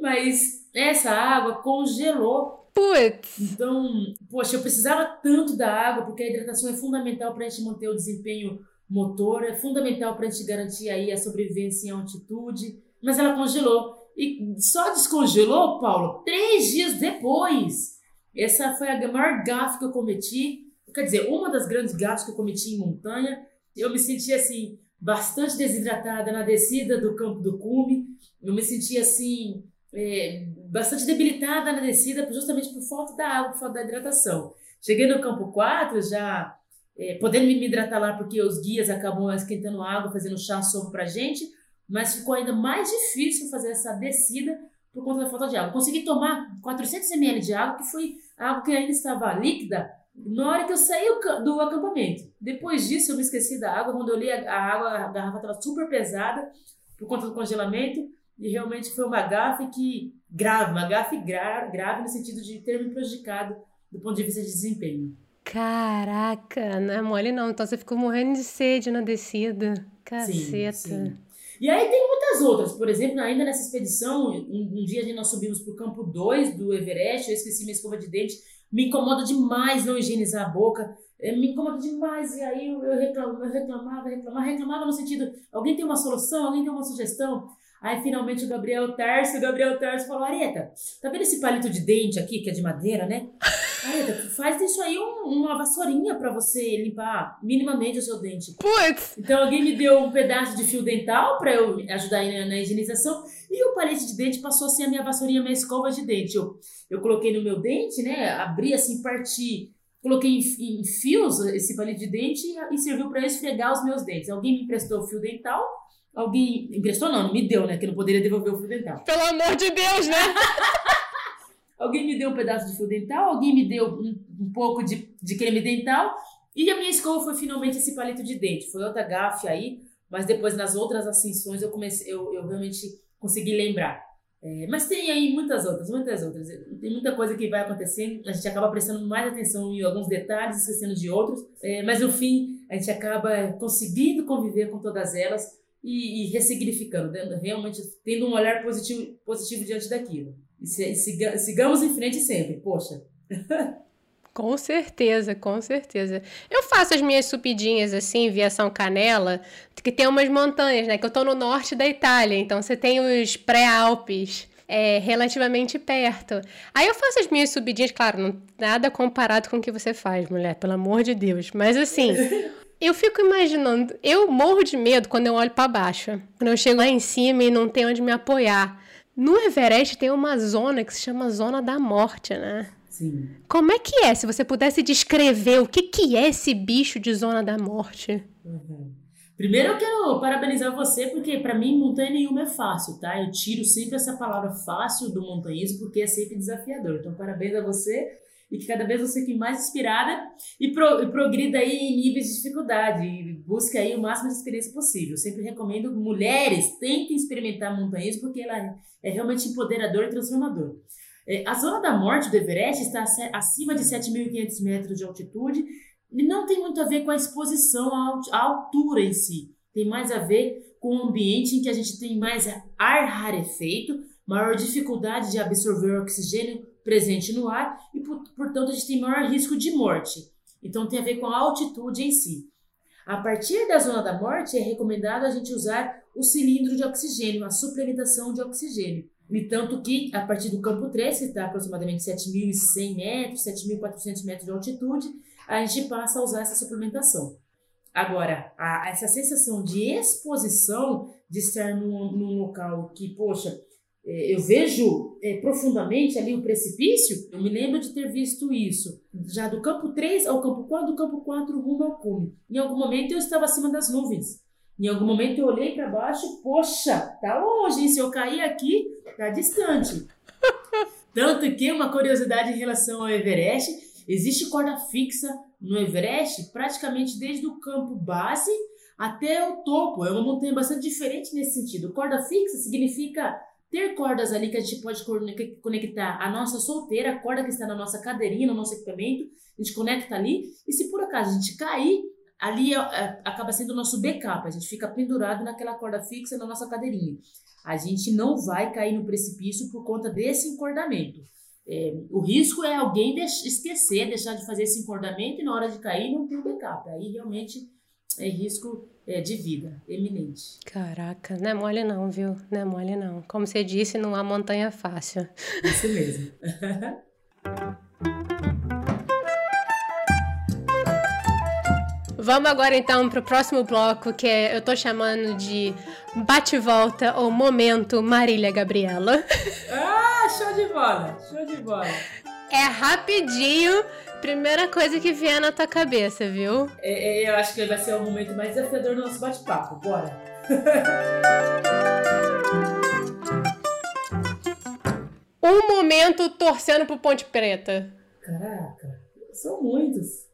mas essa água congelou. Putz! Então, poxa, eu precisava tanto da água, porque a hidratação é fundamental para a gente manter o desempenho motor, é fundamental para a gente garantir aí a sobrevivência em altitude, mas ela congelou. E só descongelou, Paulo, três dias depois. Essa foi a maior gafe que eu cometi. Quer dizer, uma das grandes gafes que eu cometi em montanha. Eu me senti assim, bastante desidratada na descida do campo do cume. Eu me senti assim, é, bastante debilitada na descida, justamente por falta da água, por falta da hidratação. Cheguei no campo 4, já é, podendo me hidratar lá, porque os guias acabam esquentando água, fazendo chá sopa pra gente, mas ficou ainda mais difícil fazer essa descida por conta da falta de água. Consegui tomar 400 ml de água, que foi água que ainda estava líquida, na hora que eu saí do acampamento. Depois disso, eu me esqueci da água. Quando eu li a água, a garrafa estava super pesada por conta do congelamento. E realmente foi uma gafe que grave, uma gafe gra grave no sentido de ter me prejudicado do ponto de vista de desempenho. Caraca, não é mole não. Então você ficou morrendo de sede na descida. Caceta. Sim, sim. E aí tem muitas outras. Por exemplo, ainda nessa expedição, um, um dia nós subimos para o campo 2 do Everest, eu esqueci minha escova de dente. Me incomoda demais não higienizar a boca. É, me incomoda demais. E aí eu, eu, reclamava, eu reclamava, reclamava, reclamava no sentido: alguém tem uma solução? Alguém tem uma sugestão? Aí finalmente o Gabriel Tarso, o Gabriel Tarso falou: Areta, tá vendo esse palito de dente aqui, que é de madeira, né? Faz disso aí um, uma vassourinha para você limpar minimamente o seu dente. Putz! Então alguém me deu um pedaço de fio dental para eu ajudar na, na, higienização e o palito de dente passou a ser a minha vassourinha, minha escova de dente. Eu, eu coloquei no meu dente, né? Abri assim, parti coloquei em, fios esse palito de dente e, e serviu para esfregar os meus dentes. Alguém me emprestou o fio dental Alguém emprestou, não, não me deu, né? Que eu não poderia devolver o fio dental. Pelo amor de Deus, né? alguém me deu um pedaço de fio dental, alguém me deu um, um pouco de, de creme dental e a minha escova foi finalmente esse palito de dente. Foi outra gafe aí, mas depois nas outras ascensões eu comecei, eu, eu realmente consegui lembrar. É, mas tem aí muitas outras, muitas outras. Tem muita coisa que vai acontecendo, a gente acaba prestando mais atenção em alguns detalhes, esquecendo de outros, é, mas no fim a gente acaba conseguindo conviver com todas elas e, e ressignificando, realmente tendo um olhar positivo, positivo diante daquilo. E se, siga, sigamos em frente sempre, poxa. Com certeza, com certeza. Eu faço as minhas subidinhas assim, via São Canela, que tem umas montanhas, né? Que eu tô no norte da Itália, então você tem os pré-Alpes. É, relativamente perto. Aí eu faço as minhas subidinhas, claro, não, nada comparado com o que você faz, mulher, pelo amor de Deus. Mas assim, Eu fico imaginando, eu morro de medo quando eu olho para baixo. Quando eu chego lá em cima e não tem onde me apoiar. No Everest tem uma zona que se chama Zona da Morte, né? Sim. Como é que é? Se você pudesse descrever o que, que é esse bicho de Zona da Morte? Uhum. Primeiro eu quero parabenizar você, porque para mim montanha nenhuma é fácil, tá? Eu tiro sempre essa palavra fácil do montanhismo, porque é sempre desafiador. Então, parabéns a você e que cada vez você fique mais inspirada e, pro, e progrida aí em níveis de dificuldade e busque aí o máximo de experiência possível. Eu sempre recomendo mulheres tentem experimentar montanhismo porque ela é realmente empoderador e transformador. É, a zona da morte do Everest está acima de 7.500 metros de altitude e não tem muito a ver com a exposição à altura em si. Tem mais a ver com o ambiente em que a gente tem mais ar rarefeito, maior dificuldade de absorver oxigênio presente no ar e, portanto, a gente tem maior risco de morte. Então, tem a ver com a altitude em si. A partir da zona da morte, é recomendado a gente usar o cilindro de oxigênio, a suplementação de oxigênio. E tanto que, a partir do campo 3, que está aproximadamente 7.100 metros, 7.400 metros de altitude, a gente passa a usar essa suplementação. Agora, a, essa sensação de exposição, de estar num, num local que, poxa, eu vejo é, profundamente ali o precipício, eu me lembro de ter visto isso, já do campo 3 ao campo 4, do campo 4 rumo ao cume. Em algum momento eu estava acima das nuvens. Em algum momento eu olhei para baixo, poxa, tá longe, se eu cair aqui, tá distante. Tanto que uma curiosidade em relação ao Everest, existe corda fixa no Everest praticamente desde o campo base até o topo. É uma montanha bastante diferente nesse sentido. Corda fixa significa ter cordas ali que a gente pode conectar a nossa solteira, a corda que está na nossa cadeirinha, no nosso equipamento, a gente conecta ali. E se por acaso a gente cair, ali é, é, acaba sendo o nosso backup, a gente fica pendurado naquela corda fixa na nossa cadeirinha. A gente não vai cair no precipício por conta desse encordamento. É, o risco é alguém esquecer, deixar de fazer esse encordamento e na hora de cair não ter o backup. Aí realmente é risco é, de vida eminente. Caraca, não é mole não, viu? Não é mole não. Como você disse, não há montanha fácil. Isso mesmo. Vamos agora então para o próximo bloco, que é, eu tô chamando de bate-volta ou momento Marília Gabriela. Ah, show de bola, show de bola. É rapidinho, primeira coisa que vier na tua cabeça, viu? É, é, eu acho que vai ser o momento mais desafiador do nosso bate-papo. Bora! um momento torcendo pro Ponte Preta. Caraca, são muitos.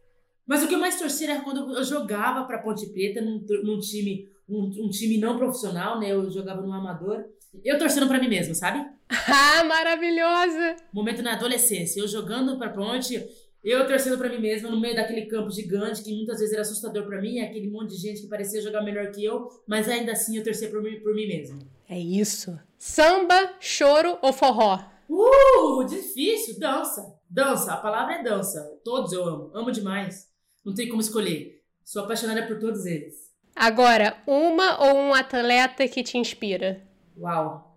Mas o que eu mais torcia era quando eu jogava para Ponte Preta num, num time um, um, time não profissional, né? Eu jogava no amador. Eu torcendo para mim mesmo, sabe? ah, maravilhosa! Momento na adolescência, eu jogando para Ponte, eu torcendo para mim mesmo no meio daquele campo gigante que muitas vezes era assustador para mim, aquele monte de gente que parecia jogar melhor que eu, mas ainda assim eu torcia por mim, por mim mesmo. É isso. Samba, choro ou forró? Uh, difícil, dança. Dança, a palavra é dança. Todos eu amo, amo demais. Não tem como escolher. Sou apaixonada por todos eles. Agora, uma ou um atleta que te inspira? Uau.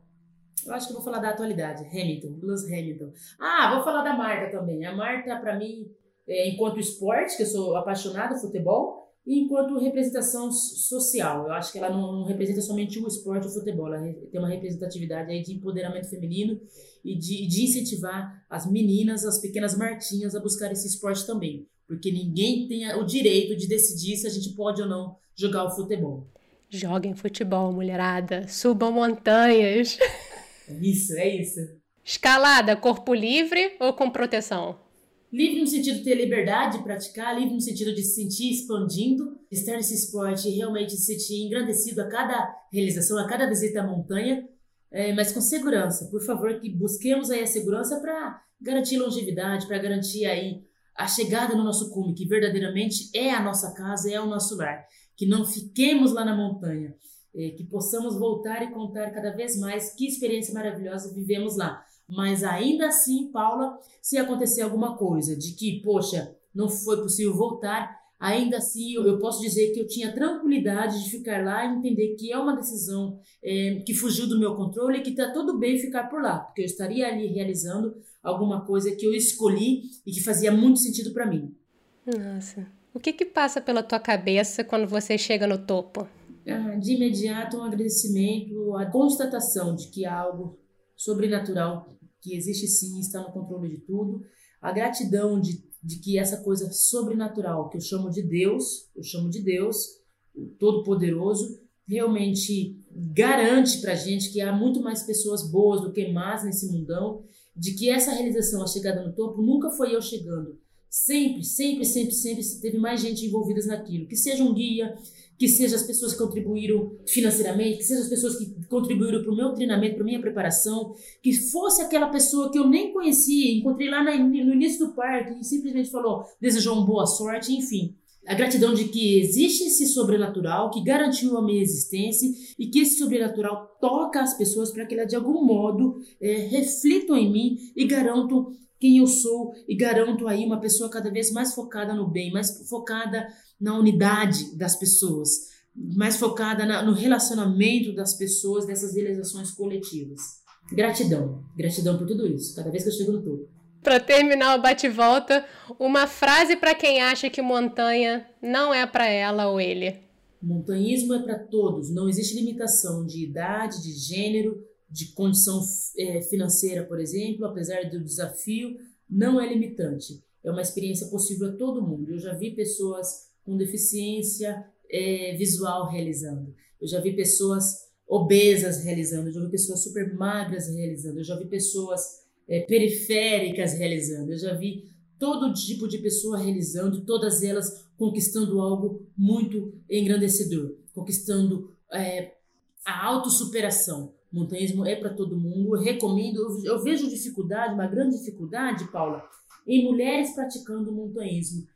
Eu acho que vou falar da atualidade. Hamilton, Lewis Hamilton. Ah, vou falar da Marta também. A Marta, para mim, é, enquanto esporte, que eu sou apaixonada por futebol, e enquanto representação social. Eu acho que ela não, não, representa somente o esporte o futebol, ela tem uma representatividade aí de empoderamento feminino e de, de incentivar as meninas, as pequenas martinhas a buscar esse esporte também porque ninguém tem o direito de decidir se a gente pode ou não jogar o futebol. Joguem futebol, mulherada. Subam montanhas. É isso, é isso. Escalada, corpo livre ou com proteção? Livre no sentido de ter liberdade de praticar, livre no sentido de se sentir expandindo, estar nesse esporte e realmente se sentir engrandecido a cada realização, a cada visita à montanha, é, mas com segurança. Por favor, que busquemos aí a segurança para garantir longevidade, para garantir aí a chegada no nosso cume, que verdadeiramente é a nossa casa, é o nosso lar. Que não fiquemos lá na montanha, é, que possamos voltar e contar cada vez mais que experiência maravilhosa vivemos lá. Mas ainda assim, Paula, se acontecer alguma coisa de que, poxa, não foi possível voltar, ainda assim eu, posso dizer que eu tinha tranquilidade de ficar lá e entender que é uma decisão é, que fugiu do meu controle e que está tudo bem ficar por lá, porque eu estaria ali realizando alguma coisa que eu escolhi e que fazia muito sentido para mim. Nossa. O que que passa pela tua cabeça quando você chega no topo? Ah, de imediato, um agradecimento, a constatação de que algo sobrenatural, que existe sim, está no controle de tudo, a gratidão de, de que essa coisa sobrenatural, que eu chamo de Deus, eu chamo de Deus, o Todo-Poderoso, realmente garante pra gente que há muito mais pessoas boas do que más nesse mundão de que essa realização, a chegada no topo, nunca foi eu chegando. Sempre, sempre, sempre, sempre teve mais gente envolvida naquilo. Que seja um guia, que seja as pessoas que contribuíram financeiramente, que sejam as pessoas que contribuíram para o meu treinamento, para a minha preparação, que fosse aquela pessoa que eu nem conhecia, encontrei lá no início do parque e simplesmente falou, desejou uma boa sorte, enfim. A gratidão de que existe esse sobrenatural que garantiu a minha existência e que esse sobrenatural toca as pessoas para que elas de algum modo é, reflitam em mim e garantam quem eu sou e garanto aí uma pessoa cada vez mais focada no bem, mais focada na unidade das pessoas, mais focada na, no relacionamento das pessoas, dessas realizações coletivas. Gratidão, gratidão por tudo isso, cada vez que eu chego no topo. Para terminar o bate-volta, uma frase para quem acha que montanha não é para ela ou ele. Montanhismo é para todos, não existe limitação de idade, de gênero, de condição é, financeira, por exemplo, apesar do desafio, não é limitante. É uma experiência possível a todo mundo. Eu já vi pessoas com deficiência é, visual realizando. Eu já vi pessoas obesas realizando. Eu já vi pessoas super magras realizando. Eu já vi pessoas é, periféricas realizando. Eu já vi todo tipo de pessoa realizando, todas elas conquistando algo muito engrandecedor, conquistando é, a autossuperação. Montanhismo é para todo mundo. Eu recomendo, eu, eu vejo dificuldade, uma grande dificuldade, Paula, em mulheres praticando montanhismo.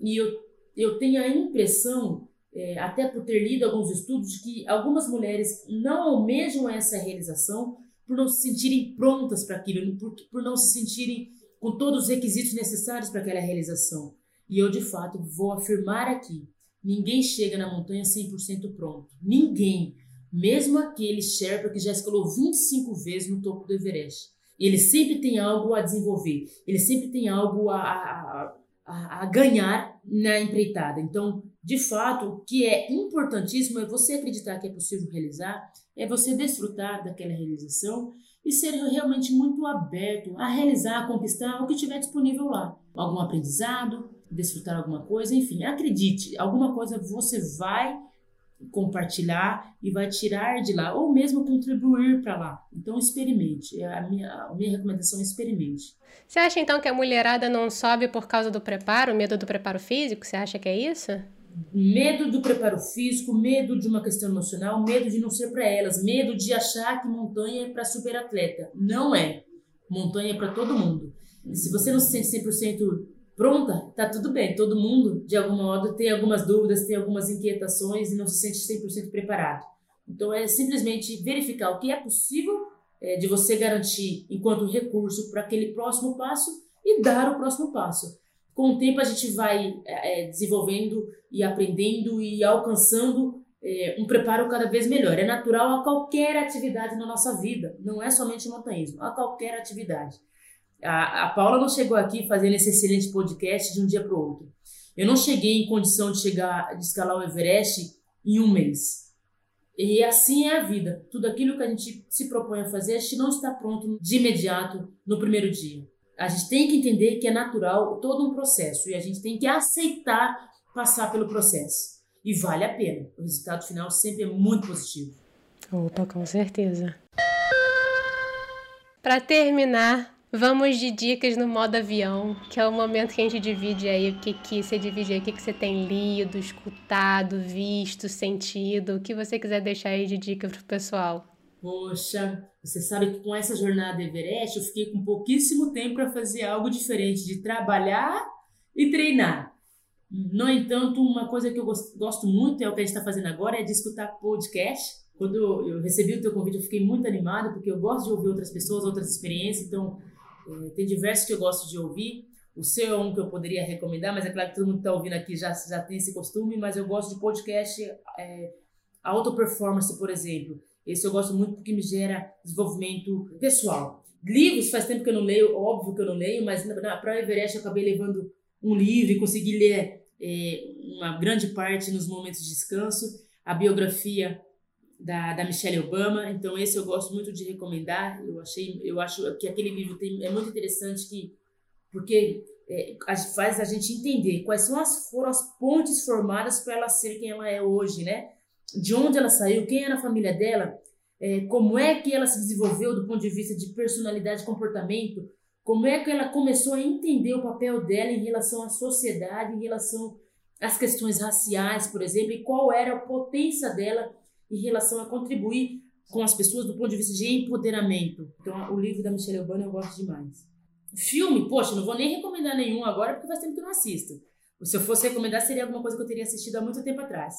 E eu, eu tenho a impressão, é, até por ter lido alguns estudos, que algumas mulheres não almejam essa realização por não se sentirem prontas para aquilo, por, por não se sentirem com todos os requisitos necessários para aquela realização. E eu, de fato, vou afirmar aqui: ninguém chega na montanha 100% pronto. Ninguém. Mesmo aquele Sherpa que já escalou 25 vezes no topo do Everest. Ele sempre tem algo a desenvolver, ele sempre tem algo a, a, a, a ganhar na empreitada. Então, de fato, o que é importantíssimo é você acreditar que é possível realizar, é você desfrutar daquela realização e ser realmente muito aberto a realizar, a conquistar o que tiver disponível lá. Algum aprendizado, desfrutar alguma coisa, enfim, acredite, alguma coisa você vai compartilhar e vai tirar de lá, ou mesmo contribuir para lá. Então, experimente. É a minha, a minha recomendação é experimente. Você acha então que a mulherada não sobe por causa do preparo, medo do preparo físico? Você acha que é isso? Medo do preparo físico, medo de uma questão emocional, medo de não ser para elas, medo de achar que montanha é para superatleta. Não é. Montanha é para todo mundo. E se você não se sente 100% pronta, tá tudo bem. Todo mundo, de algum modo, tem algumas dúvidas, tem algumas inquietações e não se sente 100% preparado. Então, é simplesmente verificar o que é possível é, de você garantir enquanto recurso para aquele próximo passo e dar o próximo passo. Com o tempo, a gente vai é, é desenvolvendo e aprendendo e alcançando é, um preparo cada vez melhor. É natural a qualquer atividade na nossa vida, não é somente montanhismo, a qualquer atividade. A, a Paula não chegou aqui fazendo esse excelente podcast de um dia para o outro. Eu não cheguei em condição de chegar, de escalar o Everest em um mês. E assim é a vida. Tudo aquilo que a gente se propõe a fazer, a gente não está pronto de imediato no primeiro dia. A gente tem que entender que é natural todo um processo e a gente tem que aceitar passar pelo processo. E vale a pena. O resultado final sempre é muito positivo. Opa, com certeza. Para terminar, Vamos de dicas no modo avião, que é o momento que a gente divide aí o que, que você divide aí, o que, que você tem lido, escutado, visto, sentido, o que você quiser deixar aí de dica pro pessoal. Poxa, você sabe que com essa jornada Everest eu fiquei com pouquíssimo tempo para fazer algo diferente de trabalhar e treinar. No entanto, uma coisa que eu gosto muito é o que a gente está fazendo agora, é de escutar podcast. Quando eu recebi o teu convite, eu fiquei muito animada, porque eu gosto de ouvir outras pessoas, outras experiências, então tem diversos que eu gosto de ouvir. O seu é um que eu poderia recomendar, mas é claro que todo mundo que está ouvindo aqui já, já tem esse costume, mas eu gosto de podcast é, auto performance, por exemplo. Esse eu gosto muito porque me gera desenvolvimento pessoal. Livros, faz tempo que eu não leio, óbvio que eu não leio, mas para o Everest eu acabei levando um livro e consegui ler é, uma grande parte nos momentos de descanso. A biografia da, da Michelle Obama. Então esse eu gosto muito de recomendar. Eu achei, eu acho que aquele livro tem, é muito interessante que porque é, faz a gente entender quais são as foram as pontes formadas para ela ser quem ela é hoje, né? De onde ela saiu, quem era a família dela. é, como é que ela se desenvolveu do ponto de vista de personalidade comportamento, como é que ela começou a entender o papel dela em relação à sociedade, em relação às questões raciais, por exemplo, e qual era a potência dela em relação a contribuir com as pessoas do ponto de vista de empoderamento. Então, o livro da Michelle Obama eu gosto demais. Filme, poxa, não vou nem recomendar nenhum agora porque faz tempo que eu não assisto. Se eu fosse recomendar, seria alguma coisa que eu teria assistido há muito tempo atrás.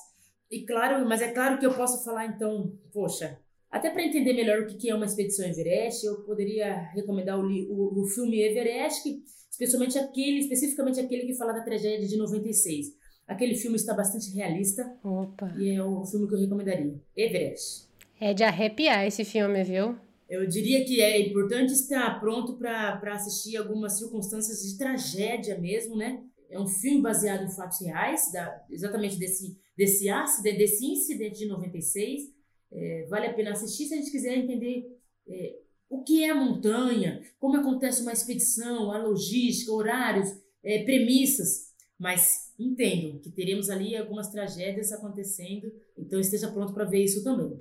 E claro, mas é claro que eu posso falar então, poxa, até para entender melhor o que é uma expedição Everest, eu poderia recomendar o, o, o filme Everest, especialmente aquele, especificamente aquele que fala da tragédia de 96. Aquele filme está bastante realista. Opa. E é o filme que eu recomendaria. Everest. É de arrepiar esse filme, viu? Eu diria que é importante estar pronto para assistir algumas circunstâncias de tragédia mesmo, né? É um filme baseado em fatos reais, da, exatamente desse, desse, acidente, desse incidente de 96 é, vale a pena assistir se a gente quiser entender é, o que é a montanha, como acontece uma expedição, a logística, horários, é, premissas. Mas entendam que teremos ali algumas tragédias acontecendo, então esteja pronto para ver isso também.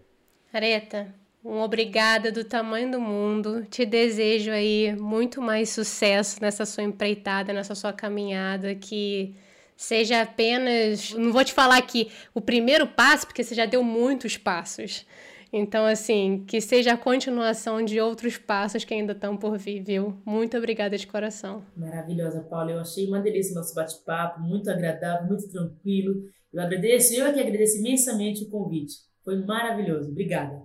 Areta, um obrigada do tamanho do mundo. Te desejo aí muito mais sucesso nessa sua empreitada, nessa sua caminhada que seja apenas. Não vou te falar aqui o primeiro passo, porque você já deu muitos passos. Então, assim, que seja a continuação de outros passos que ainda estão por vir, viu? Muito obrigada de coração. Maravilhosa, Paula. Eu achei uma delícia o nosso bate-papo, muito agradável, muito tranquilo. Eu agradeço, eu é que agradeço imensamente o convite. Foi maravilhoso. Obrigada.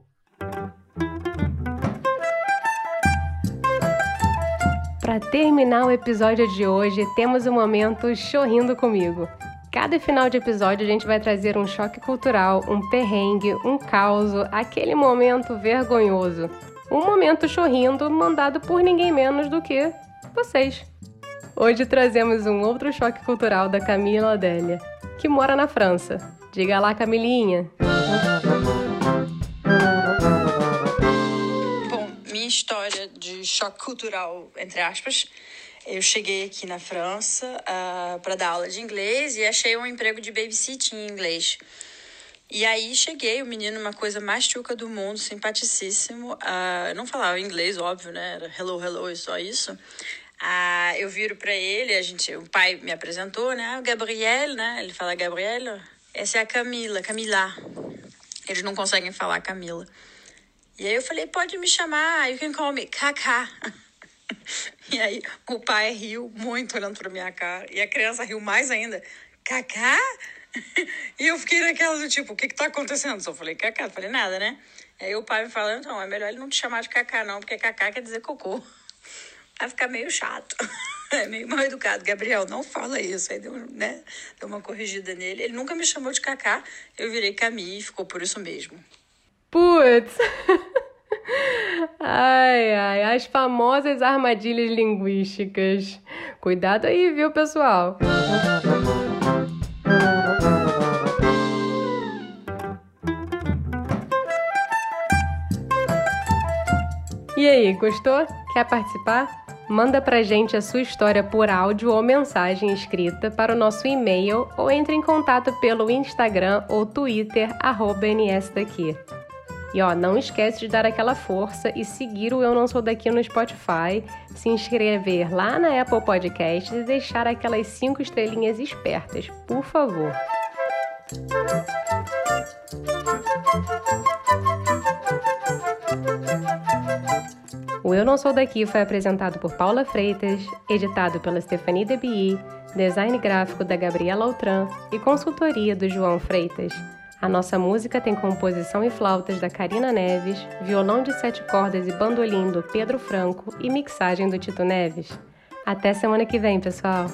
Para terminar o episódio de hoje, temos o um momento Chorrindo Comigo. Cada final de episódio a gente vai trazer um choque cultural, um perrengue, um caos, aquele momento vergonhoso. Um momento chorrindo mandado por ninguém menos do que vocês. Hoje trazemos um outro choque cultural da Camila Adélia, que mora na França. Diga lá, Camilinha. história de choque cultural, entre aspas. Eu cheguei aqui na França uh, ah, para dar aula de inglês e achei um emprego de babysitting em inglês. E aí cheguei, o menino, uma coisa mais chuca do mundo, simpaticíssimo. Uh, não falava inglês, óbvio, né? Era hello, hello e só isso. Uh, eu viro para ele, a gente, o pai me apresentou, né? Gabriel, né? Ele fala Gabriel. Essa é a Camila, Camila. Eles não conseguem falar Camila. E aí eu falei, pode me chamar, you can call me Kaká. E aí o pai riu muito olhando pra minha cara. E a criança riu mais ainda. Kaká? E eu fiquei naquela do tipo, o que que tá acontecendo? Só falei, Kaká, não falei nada, né? Aí o pai me falou, então, é melhor ele não te chamar de Kaká não, porque Kaká quer dizer cocô. Vai ficar meio chato. É meio mal educado. Gabriel, não fala isso. Aí deu, né, deu uma corrigida nele. Ele nunca me chamou de Kaká. Eu virei Camille e ficou por isso mesmo. Putz! Ai, ai, as famosas armadilhas linguísticas. Cuidado aí, viu, pessoal? E aí, gostou? Quer participar? Manda pra gente a sua história por áudio ou mensagem escrita para o nosso e-mail ou entre em contato pelo Instagram ou Twitter, arroba nsdaqui. E ó, não esquece de dar aquela força e seguir o Eu Não Sou Daqui no Spotify, se inscrever lá na Apple Podcasts e deixar aquelas cinco estrelinhas espertas, por favor. O Eu Não Sou Daqui foi apresentado por Paula Freitas, editado pela Stephanie Debi, design gráfico da Gabriela Altran e consultoria do João Freitas. A nossa música tem composição e flautas da Karina Neves, violão de sete cordas e bandolim do Pedro Franco e mixagem do Tito Neves. Até semana que vem, pessoal!